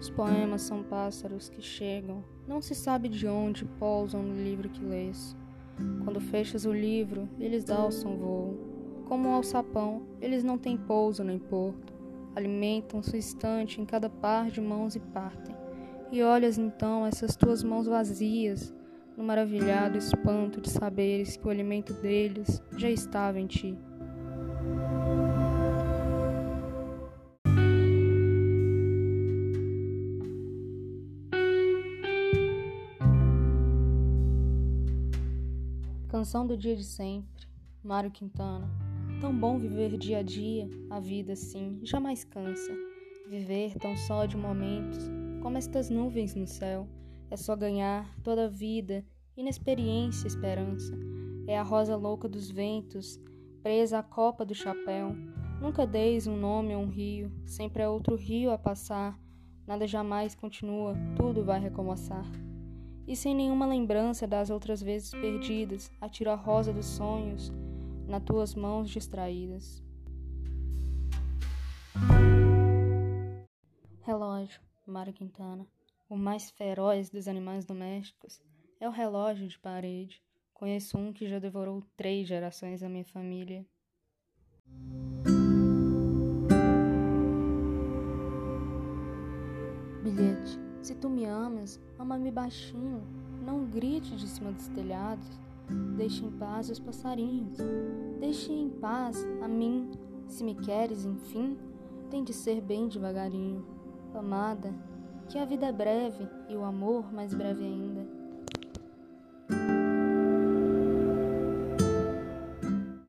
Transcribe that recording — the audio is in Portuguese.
Os poemas são pássaros que chegam, não se sabe de onde pousam no livro que lês. Quando fechas o livro, eles alçam voo. Como o alçapão, eles não têm pouso nem porto. Alimentam sua estante em cada par de mãos e partem. E olhas então essas tuas mãos vazias, no maravilhado espanto de saberes que o alimento deles já estava em ti. Canção do dia de sempre, Mário Quintana. Tão bom viver dia a dia, a vida assim, jamais cansa. Viver tão só de momentos, como estas nuvens no céu. É só ganhar toda a vida, inexperiência, esperança. É a rosa louca dos ventos, presa à copa do chapéu. Nunca deis um nome a um rio, sempre é outro rio a passar. Nada jamais continua, tudo vai recomeçar e sem nenhuma lembrança das outras vezes perdidas, atiro a rosa dos sonhos nas tuas mãos distraídas. Relógio, Mário Quintana. O mais feroz dos animais domésticos é o relógio de parede. Conheço um que já devorou três gerações da minha família. Bilhete. Se tu me amas, ama-me baixinho, não grite de cima dos telhados. Deixe em paz os passarinhos, deixe em paz a mim. Se me queres, enfim, tem de ser bem devagarinho. Amada, que a vida é breve e o amor mais breve ainda.